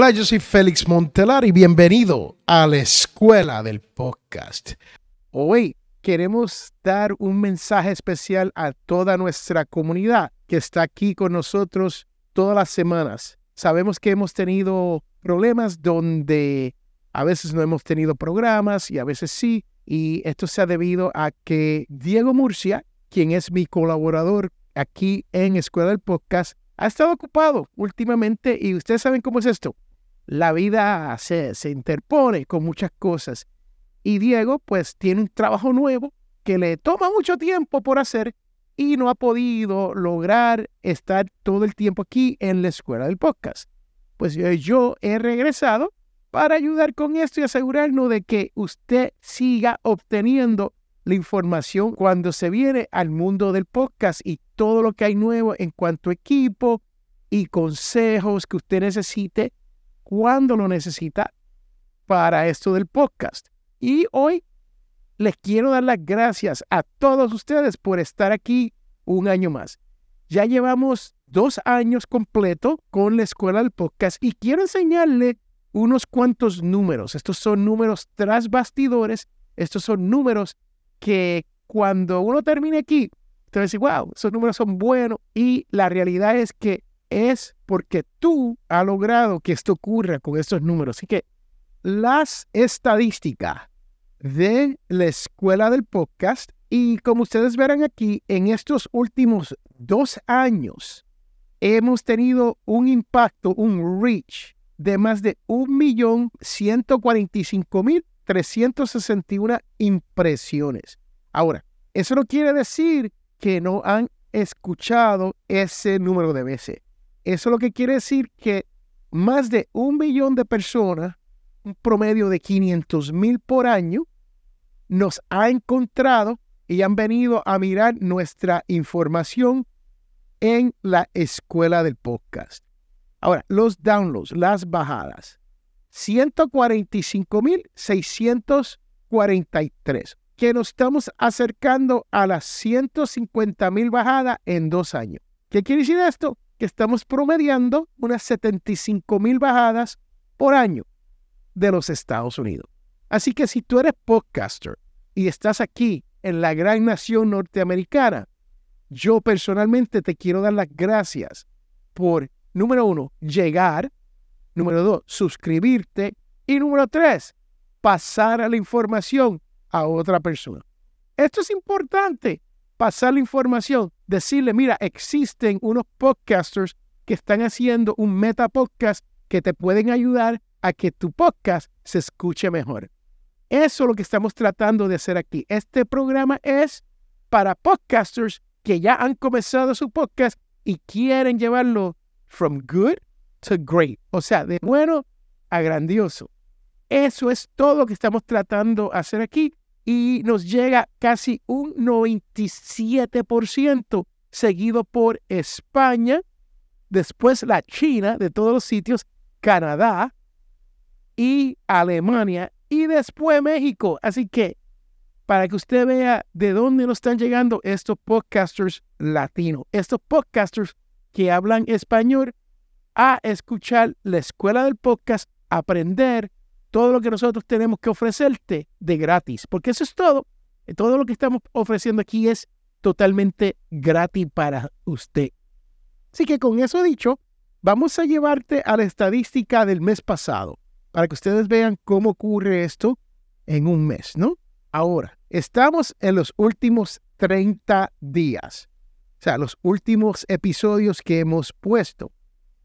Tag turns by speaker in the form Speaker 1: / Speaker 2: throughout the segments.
Speaker 1: Hola, yo soy Félix Montelar y bienvenido a la Escuela del Podcast. Hoy queremos dar un mensaje especial a toda nuestra comunidad que está aquí con nosotros todas las semanas. Sabemos que hemos tenido problemas donde a veces no hemos tenido programas y a veces sí, y esto se ha debido a que Diego Murcia, quien es mi colaborador aquí en Escuela del Podcast, ha estado ocupado últimamente y ustedes saben cómo es esto. La vida se, se interpone con muchas cosas. Y Diego pues tiene un trabajo nuevo que le toma mucho tiempo por hacer y no ha podido lograr estar todo el tiempo aquí en la escuela del podcast. Pues yo he regresado para ayudar con esto y asegurarnos de que usted siga obteniendo la información cuando se viene al mundo del podcast y todo lo que hay nuevo en cuanto a equipo y consejos que usted necesite cuando lo necesita para esto del podcast. Y hoy les quiero dar las gracias a todos ustedes por estar aquí un año más. Ya llevamos dos años completo con la escuela del podcast y quiero enseñarle unos cuantos números. Estos son números tras bastidores. Estos son números que cuando uno termine aquí, te va a decir, wow, esos números son buenos. Y la realidad es que es porque tú has logrado que esto ocurra con estos números. Así que las estadísticas de la escuela del podcast y como ustedes verán aquí, en estos últimos dos años hemos tenido un impacto, un reach de más de 1.145.000 361 impresiones. Ahora, eso no quiere decir que no han escuchado ese número de veces. Eso lo que quiere decir que más de un millón de personas, un promedio de 500 mil por año, nos ha encontrado y han venido a mirar nuestra información en la escuela del podcast. Ahora, los downloads, las bajadas. 145.643, que nos estamos acercando a las 150.000 bajadas en dos años. ¿Qué quiere decir esto? Que estamos promediando unas 75.000 bajadas por año de los Estados Unidos. Así que si tú eres podcaster y estás aquí en la gran nación norteamericana, yo personalmente te quiero dar las gracias por, número uno, llegar Número dos, suscribirte. Y número tres, pasar a la información a otra persona. Esto es importante, pasar la información, decirle, mira, existen unos podcasters que están haciendo un meta podcast que te pueden ayudar a que tu podcast se escuche mejor. Eso es lo que estamos tratando de hacer aquí. Este programa es para podcasters que ya han comenzado su podcast y quieren llevarlo from good to great, o sea, de bueno a grandioso. Eso es todo lo que estamos tratando de hacer aquí y nos llega casi un 97% seguido por España, después la China de todos los sitios, Canadá y Alemania y después México. Así que para que usted vea de dónde nos están llegando estos podcasters latinos, estos podcasters que hablan español a escuchar la escuela del podcast, aprender todo lo que nosotros tenemos que ofrecerte de gratis, porque eso es todo. Todo lo que estamos ofreciendo aquí es totalmente gratis para usted. Así que con eso dicho, vamos a llevarte a la estadística del mes pasado, para que ustedes vean cómo ocurre esto en un mes, ¿no? Ahora, estamos en los últimos 30 días, o sea, los últimos episodios que hemos puesto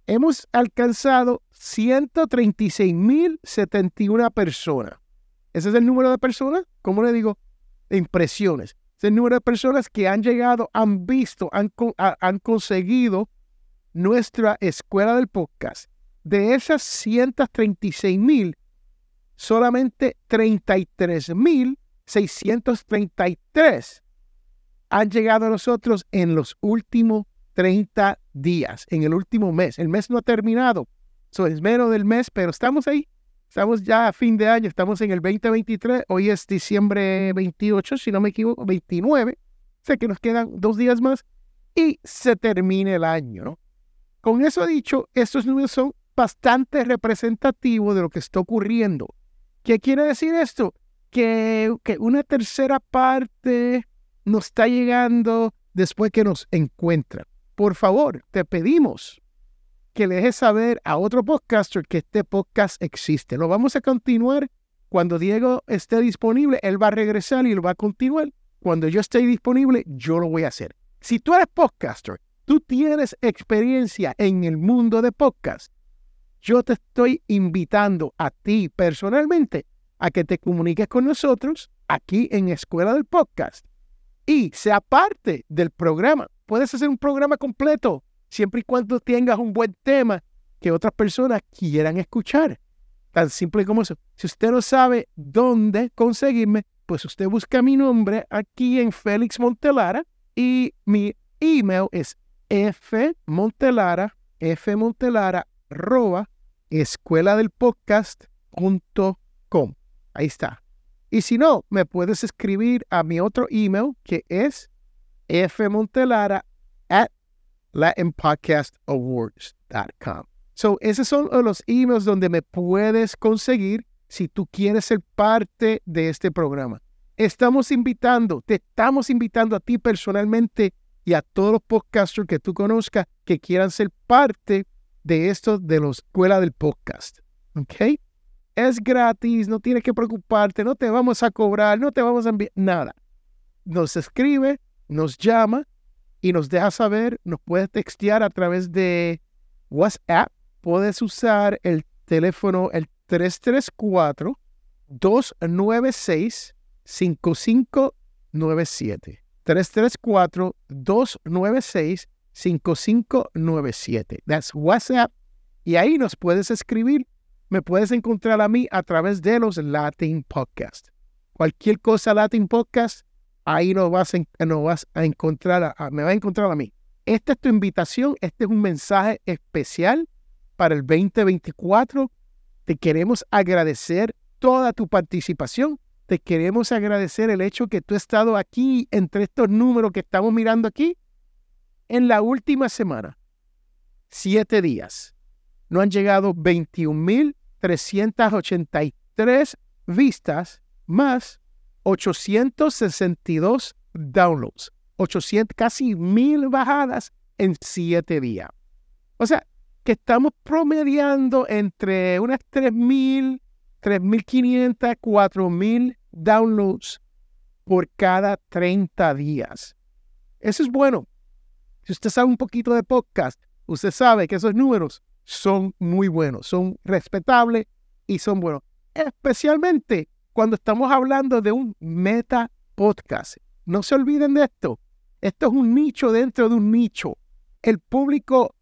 Speaker 1: hemos alcanzado 136.071 personas. Ese es el número de personas, ¿cómo le digo? impresiones. Ese es el número de personas que han llegado, han visto, han, han conseguido nuestra escuela del podcast. De esas 136.000, solamente 33.633 han llegado a nosotros en los últimos 30 días en el último mes. El mes no ha terminado. So, es menos del mes, pero estamos ahí. Estamos ya a fin de año, estamos en el 2023. Hoy es diciembre 28, si no me equivoco, 29. Sé que nos quedan dos días más y se termina el año. Con eso dicho, estos números son bastante representativo de lo que está ocurriendo. ¿Qué quiere decir esto? Que, que una tercera parte nos está llegando después que nos encuentran. Por favor, te pedimos que le dejes saber a otro podcaster que este podcast existe. Lo vamos a continuar cuando Diego esté disponible. Él va a regresar y lo va a continuar. Cuando yo esté disponible, yo lo voy a hacer. Si tú eres podcaster, tú tienes experiencia en el mundo de podcast, yo te estoy invitando a ti personalmente a que te comuniques con nosotros aquí en Escuela del Podcast y sea parte del programa. Puedes hacer un programa completo siempre y cuando tengas un buen tema que otras personas quieran escuchar. Tan simple como eso. Si usted no sabe dónde conseguirme, pues usted busca mi nombre aquí en Félix Montelara y mi email es fmontelara, fmontelara, arroba, escuela del podcast.com. Ahí está. Y si no, me puedes escribir a mi otro email que es fmontelara at latinpodcastawards.com. So, esos son los emails donde me puedes conseguir si tú quieres ser parte de este programa. Estamos invitando, te estamos invitando a ti personalmente y a todos los podcasters que tú conozcas que quieran ser parte de esto de la escuela del podcast. ¿Ok? Es gratis, no tienes que preocuparte, no te vamos a cobrar, no te vamos a enviar nada. Nos escribe, nos llama y nos deja saber, nos puedes textear a través de WhatsApp. Puedes usar el teléfono, el 334 296 5597. 334-296-5597. That's WhatsApp. Y ahí nos puedes escribir. Me puedes encontrar a mí a través de los Latin Podcast. Cualquier cosa Latin Podcast, ahí nos vas, a encontrar, me va a encontrar a mí. Esta es tu invitación, este es un mensaje especial para el 2024. Te queremos agradecer toda tu participación te queremos agradecer el hecho que tú has estado aquí entre estos números que estamos mirando aquí en la última semana. Siete días. No han llegado 21.383 vistas más 862 downloads. 800, casi mil bajadas en siete días. O sea, que estamos promediando entre unas 3.000 3.500, 4.000 downloads por cada 30 días. Eso es bueno. Si usted sabe un poquito de podcast, usted sabe que esos números son muy buenos, son respetables y son buenos. Especialmente cuando estamos hablando de un meta podcast. No se olviden de esto. Esto es un nicho dentro de un nicho. El público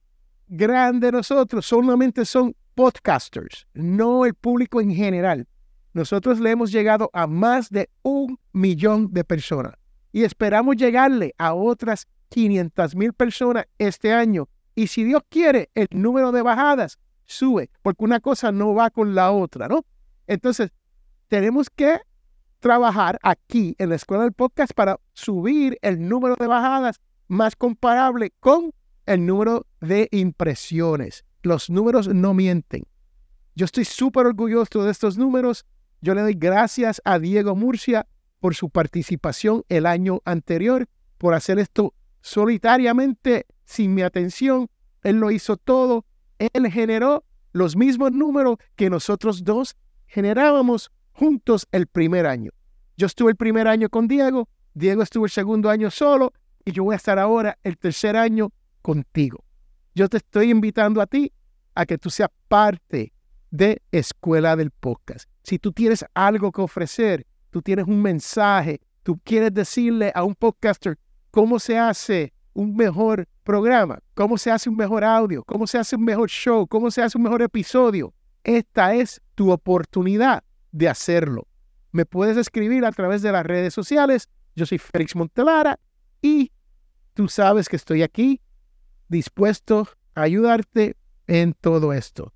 Speaker 1: grande de nosotros solamente son podcasters, no el público en general. Nosotros le hemos llegado a más de un millón de personas y esperamos llegarle a otras 500 mil personas este año. Y si Dios quiere, el número de bajadas sube, porque una cosa no va con la otra, ¿no? Entonces, tenemos que trabajar aquí en la escuela del podcast para subir el número de bajadas más comparable con el número de impresiones. Los números no mienten. Yo estoy súper orgulloso de estos números. Yo le doy gracias a Diego Murcia por su participación el año anterior, por hacer esto solitariamente, sin mi atención. Él lo hizo todo. Él generó los mismos números que nosotros dos generábamos juntos el primer año. Yo estuve el primer año con Diego, Diego estuvo el segundo año solo y yo voy a estar ahora el tercer año contigo yo te estoy invitando a ti a que tú seas parte de Escuela del Podcast. Si tú tienes algo que ofrecer, tú tienes un mensaje, tú quieres decirle a un podcaster cómo se hace un mejor programa, cómo se hace un mejor audio, cómo se hace un mejor show, cómo se hace un mejor episodio, esta es tu oportunidad de hacerlo. Me puedes escribir a través de las redes sociales. Yo soy Félix Montelara y tú sabes que estoy aquí dispuesto a ayudarte en todo esto.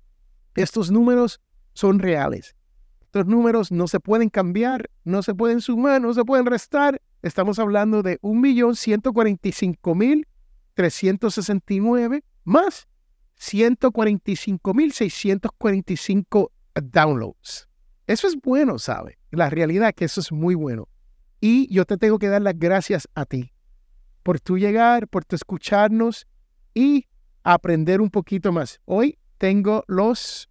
Speaker 1: Estos números son reales. Estos números no se pueden cambiar, no se pueden sumar, no se pueden restar. Estamos hablando de 1.145.369 más 145.645 downloads. Eso es bueno, ¿sabe? La realidad es que eso es muy bueno. Y yo te tengo que dar las gracias a ti por tu llegar, por tu escucharnos y aprender un poquito más. Hoy tengo los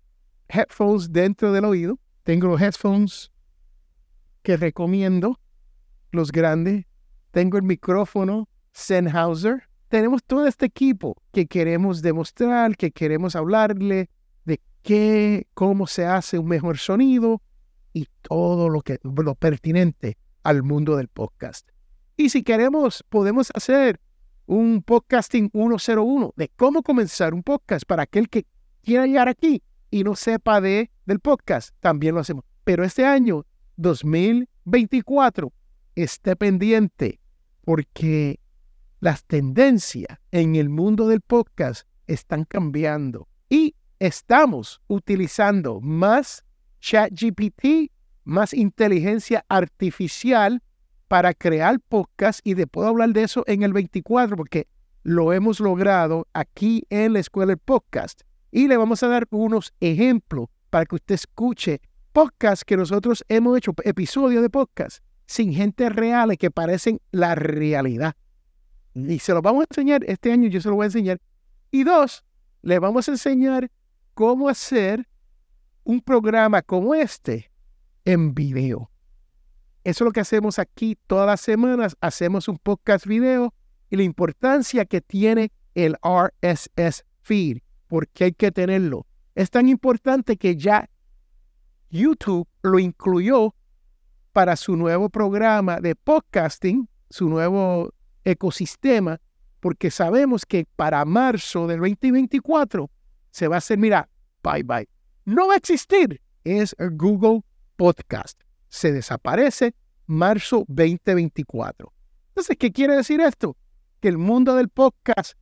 Speaker 1: headphones dentro del oído. Tengo los headphones que recomiendo, los grandes. Tengo el micrófono Sennheiser. Tenemos todo este equipo que queremos demostrar, que queremos hablarle de qué, cómo se hace un mejor sonido y todo lo que lo pertinente al mundo del podcast. Y si queremos, podemos hacer un podcasting 101 de cómo comenzar un podcast para aquel que quiera llegar aquí y no sepa de, del podcast, también lo hacemos. Pero este año, 2024, esté pendiente porque las tendencias en el mundo del podcast están cambiando y estamos utilizando más ChatGPT, más inteligencia artificial para crear podcast y después hablar de eso en el 24 porque lo hemos logrado aquí en la escuela del podcast y le vamos a dar unos ejemplos para que usted escuche podcast que nosotros hemos hecho, episodios de podcast sin gente real que parecen la realidad. Y se los vamos a enseñar este año, yo se lo voy a enseñar. Y dos, le vamos a enseñar cómo hacer un programa como este en video. Eso es lo que hacemos aquí todas las semanas. Hacemos un podcast video y la importancia que tiene el RSS feed, porque hay que tenerlo. Es tan importante que ya YouTube lo incluyó para su nuevo programa de podcasting, su nuevo ecosistema, porque sabemos que para marzo del 2024 se va a hacer, mira, bye bye. No va a existir. Es Google Podcast. Se desaparece marzo 2024. Entonces, ¿qué quiere decir esto? Que el mundo del podcast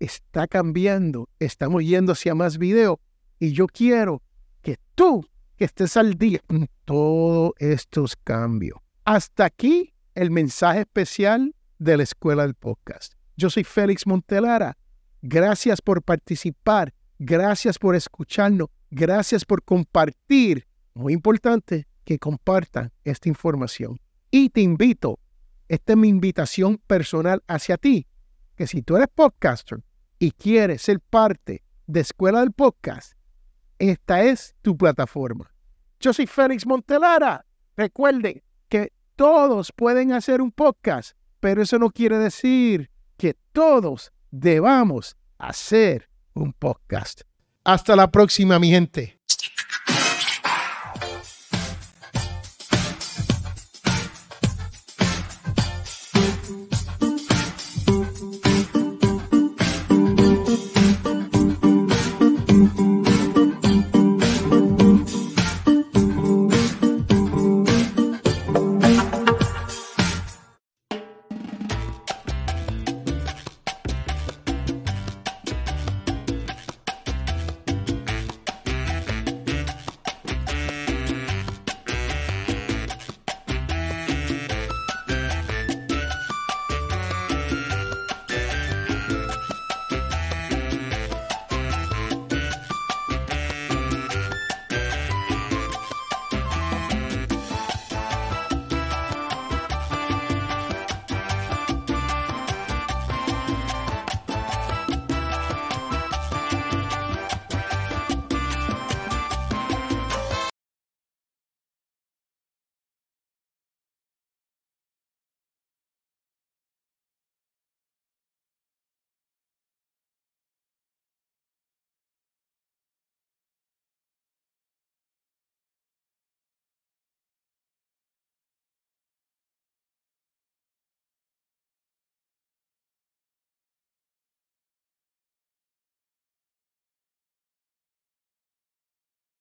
Speaker 1: está cambiando. Estamos yendo hacia más video. Y yo quiero que tú, que estés al día en todos estos cambios. Hasta aquí el mensaje especial de la Escuela del Podcast. Yo soy Félix Montelara. Gracias por participar. Gracias por escucharnos. Gracias por compartir. Muy importante que compartan esta información. Y te invito, esta es mi invitación personal hacia ti, que si tú eres podcaster y quieres ser parte de Escuela del Podcast, esta es tu plataforma. Yo soy Félix Montelara. Recuerden que todos pueden hacer un podcast pero eso no quiere decir que todos debamos hacer un podcast. Hasta la próxima, mi gente.